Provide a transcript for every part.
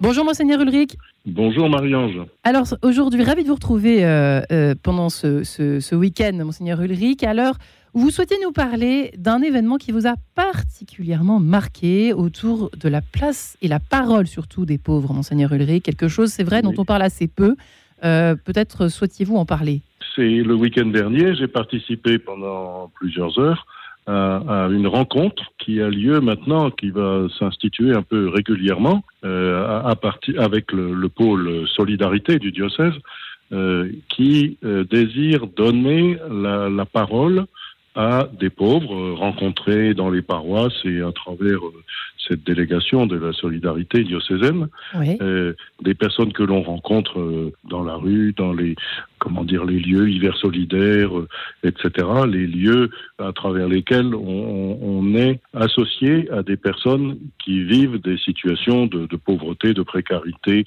Bonjour Monseigneur Ulrich. Bonjour Marie-Ange. Alors aujourd'hui, ravi de vous retrouver euh, euh, pendant ce, ce week-end, Monseigneur Ulrich. Alors, vous souhaitez nous parler d'un événement qui vous a particulièrement marqué autour de la place et la parole surtout des pauvres, Monseigneur Ulrich. Quelque chose, c'est vrai, dont on parle assez peu. Euh, peut-être souhaitiez-vous en parler? C'est le week-end dernier, j'ai participé pendant plusieurs heures à, une rencontre qui a lieu maintenant, qui va s'instituer un peu régulièrement euh, à, avec le, pôle solidarité du diocèse, euh, qui désire donner la parole à des pauvres euh, rencontrés dans les paroisses et à travers euh, cette délégation de la solidarité diocésaine, euh, des personnes que l'on rencontre dans la rue, dans les comment dire les lieux hiver solidaires, etc. Les lieux à travers lesquels on, est associé à des personnes qui vivent des situations de, pauvreté, de précarité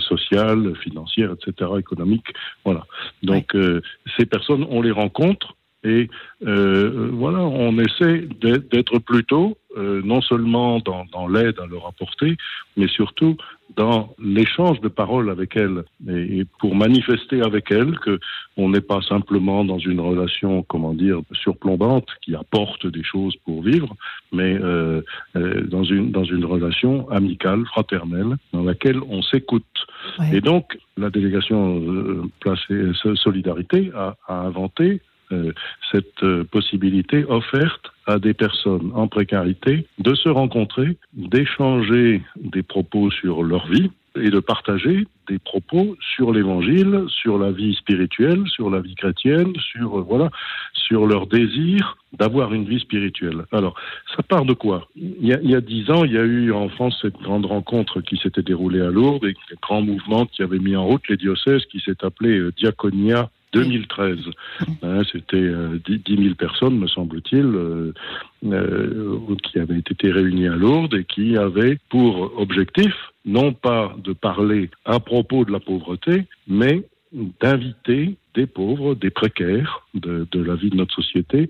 sociale, financière, etc., économique. Voilà. Donc ces personnes, on les rencontre et euh, voilà, on essaie d'être plutôt euh, non seulement dans, l'aide à leur apporter, mais surtout dans l'échange de paroles avec elles et, pour manifester avec elles que on n'est pas simplement dans une relation, comment dire, surplombante qui apporte des choses pour vivre, mais euh, dans une dans une relation amicale, fraternelle, dans laquelle on s'écoute. Et donc la délégation placée Solidarité a inventé cette euh, possibilité offerte à des personnes en précarité de se rencontrer, d'échanger des propos sur leur vie et de partager des propos sur l'évangile, sur la vie spirituelle, sur la vie chrétienne, sur euh, voilà, sur leur désir d'avoir une vie spirituelle. Alors, ça part de quoi? Il y, a, il y, a, dix ans, il y a eu en France cette grande rencontre qui s'était déroulée à Lourdes et le grand mouvement qui avait mis en route les diocèses qui s'est appelé Diaconia 2013. Hein, c'était euh, 10 000 personnes, me semble-t-il, euh, euh, qui avaient été réunies à Lourdes et qui avaient pour objectif non pas de parler à propos de la pauvreté, mais d'inviter des pauvres, des précaires de, de, la vie de notre société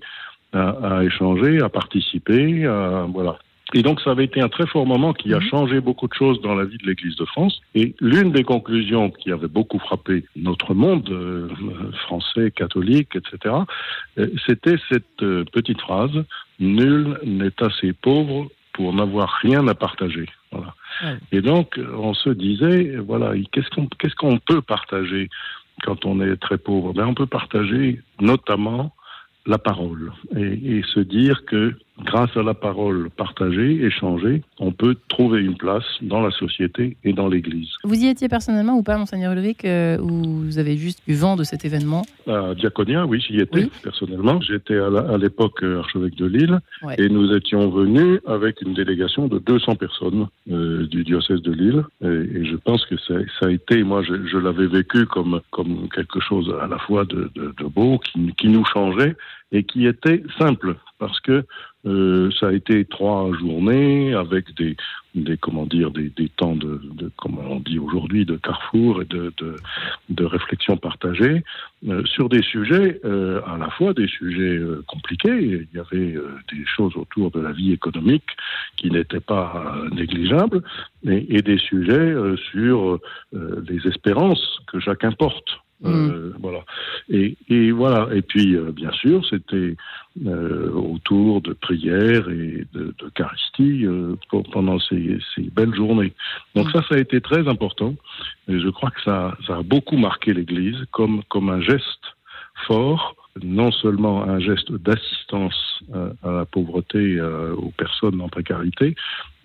à, à échanger, à participer, à, voilà, et donc ça avait été un très fort moment qui a mhm. changé beaucoup de choses dans la vie de l'Église de France. Et l'une des conclusions qui avait beaucoup frappé notre monde euh, français, catholique, etc., euh, c'était cette euh, petite phrase Nul n'est assez pauvre pour n'avoir rien à partager. Voilà. Et donc on se disait voilà qu'est-ce qu'on qu'est-ce qu'on peut partager quand on est très pauvre? Ben, on peut partager notamment la parole et, se dire que grâce à la parole partagée, échangée, on peut trouver une place dans la société et dans l'Église. Vous y étiez personnellement ou pas, Monseigneur Ulrich, euh, ou vous avez juste eu vent de cet événement? À Diaconia, oui, j'y étais personnellement. J'étais à l'époque euh, archevêque de Lille et nous étions venus avec une délégation de 200 personnes euh, du diocèse de Lille. Et, je pense que ça, a été, moi, je, l'avais vécu comme, comme quelque chose à la fois de, beau, qui, qui nous changeait et qui était simple parce que euh, ça a été trois journées avec des, des comment dire, des, des temps de, de, on dit aujourd'hui, de carrefour et de, de, de réflexion partagée euh, sur des sujets euh, à la fois des sujets euh, compliqués. Il y avait euh, des choses autour de la vie économique qui n'étaient pas négligeables et, et, des sujets sur les espérances que chacun porte. Euh, mm. voilà. Et, et, voilà. Et puis, euh, bien sûr, c'était euh, autour de prières et d'Eucharistie euh, pendant ces, ces, belles journées. Donc mm. ça, ça a été très important. Et je crois que ça, ça a beaucoup marqué l'Église comme, comme un geste fort non seulement un geste d'assistance euh, à la pauvreté, euh, aux personnes en précarité,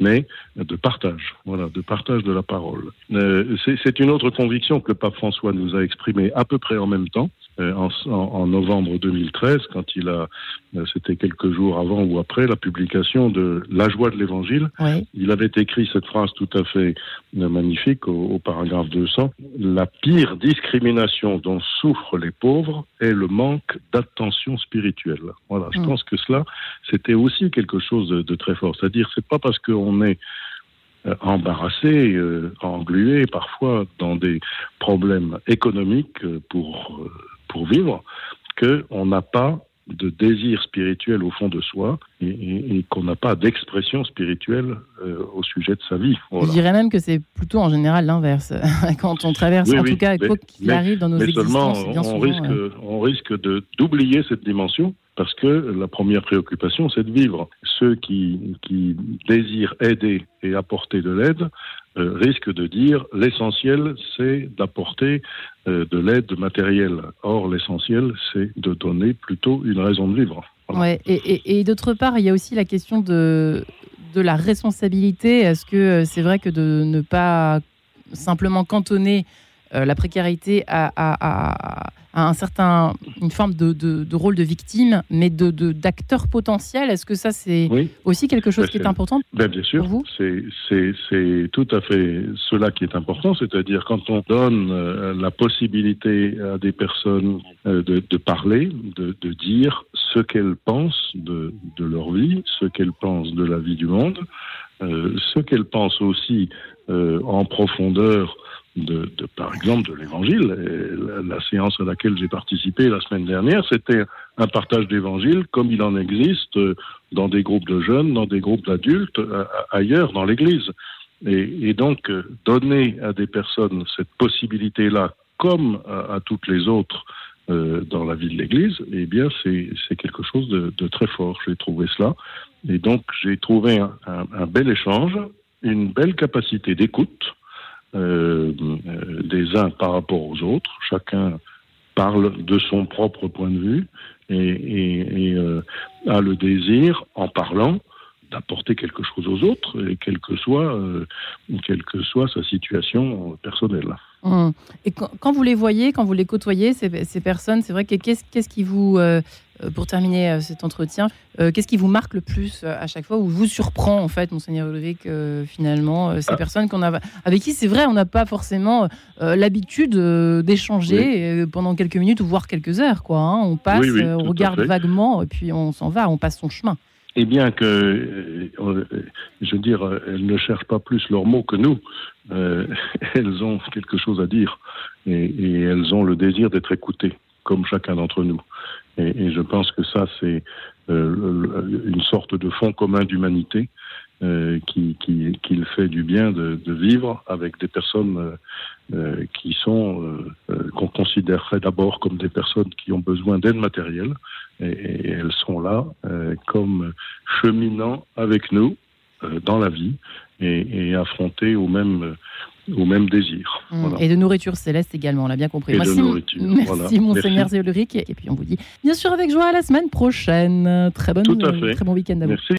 mais de partage, voilà, de partage de la parole. Euh, c'est une autre conviction que le pape François nous a exprimée à peu près en même temps. Euh, en, en, novembre 2013, quand il a, euh, c'était quelques jours avant ou après la publication de La joie de l'Évangile, il avait écrit cette phrase tout à fait euh, magnifique au, paragraphe 200. La pire discrimination dont souffrent les pauvres est le manque d'attention spirituelle. Voilà, je mm. pense que cela, c'était aussi quelque chose de, de très fort. C'est-à-dire, c'est pas parce qu'on est embarrassé, englué parfois dans des problèmes économiques pour pour vivre qu'on n'a pas de désir spirituel au fond de soi et, qu'on n'a pas d'expression spirituelle euh, au sujet de sa vie. Je dirais même que c'est plutôt en général l'inverse. Quand on traverse, en tout cas, quoi qu'il arrive dans nos mais seulement, on, risque, euh, on risque d'oublier cette dimension parce que la première préoccupation, c'est de vivre. Ceux qui, qui désirent aider et apporter de l'aide euh, risquent de dire l'essentiel, c'est d'apporter euh, de l'aide matérielle. Or, l'essentiel, c'est de donner plutôt une raison de vivre. Ouais, et, d'autre part, il y a aussi la question de, la responsabilité. Est-ce que euh, c'est vrai que de ne pas simplement cantonner la précarité à un certain, une forme de, de, rôle de victime, mais de d'acteur potentiel. Est-ce que ça, c'est aussi quelque chose ben, qui est, important ben, Bien sûr, c'est tout à fait cela qui est important, c'est-à-dire quand on donne euh, la possibilité à des personnes euh, de, de, parler, de, de dire ce qu'elles pensent de, de, leur vie, ce qu'elles pensent de la vie du monde, ce qu'elles pensent aussi en profondeur de, de, par exemple, de l'Évangile. La, séance à laquelle j'ai participé la semaine dernière, c'était un partage d'Évangile comme il en existe dans des groupes de jeunes, dans des groupes d'adultes, ailleurs dans l'Église. Et, et, donc, donner à des personnes cette possibilité-là, comme à, toutes les autres euh, dans la vie de l'Église, eh bien, c'est quelque chose de, de, très fort. J'ai trouvé cela. Et donc, j'ai trouvé un, un, un bel échange, une belle capacité d'écoute, euh, euh, des uns par rapport aux autres. Chacun parle de son propre point de vue et, et, euh, a le désir, en parlant, d'apporter quelque chose aux autres, et quelle que soit, quelle que soit sa situation personnelle. Hum. Et quand, vous les voyez, quand vous les côtoyez, ces, ces personnes, c'est vrai que qu'est-ce, qui vous, euh, euh, pour terminer euh, cet entretien, qu'est-ce qui vous marque le plus à chaque fois ou vous surprend en fait, monseigneur Ulrich, finalement, ces ah. personnes qu'on a, avec qui c'est vrai, on n'a pas forcément l'habitude d'échanger pendant quelques minutes ou voire quelques heures, quoi. Hein. On passe, on regarde vaguement et puis on s'en va, on passe son chemin. Et bien que, euh, je veux dire, elles ne cherchent pas plus leurs mots que nous, euh, elles ont quelque chose à dire et, et elles ont le désir d'être écoutées, comme chacun d'entre nous. Et, et, je pense que ça, c'est euh, une sorte de fond commun d'humanité euh, qui, qui, qui, le fait du bien de, de vivre avec des personnes euh, qui sont qu'on considérerait d'abord comme des personnes qui ont besoin d'aide matérielle et, elles sont là euh, comme cheminant avec nous euh, dans la vie et, et affrontés au même au même désir. Mmh. Et de nourriture céleste également, on l'a bien compris. merci, merci Monseigneur Zéoluric. Et puis on vous dit bien sûr avec joie à la semaine prochaine. Très, bonne, très bon week-end à vous. Merci.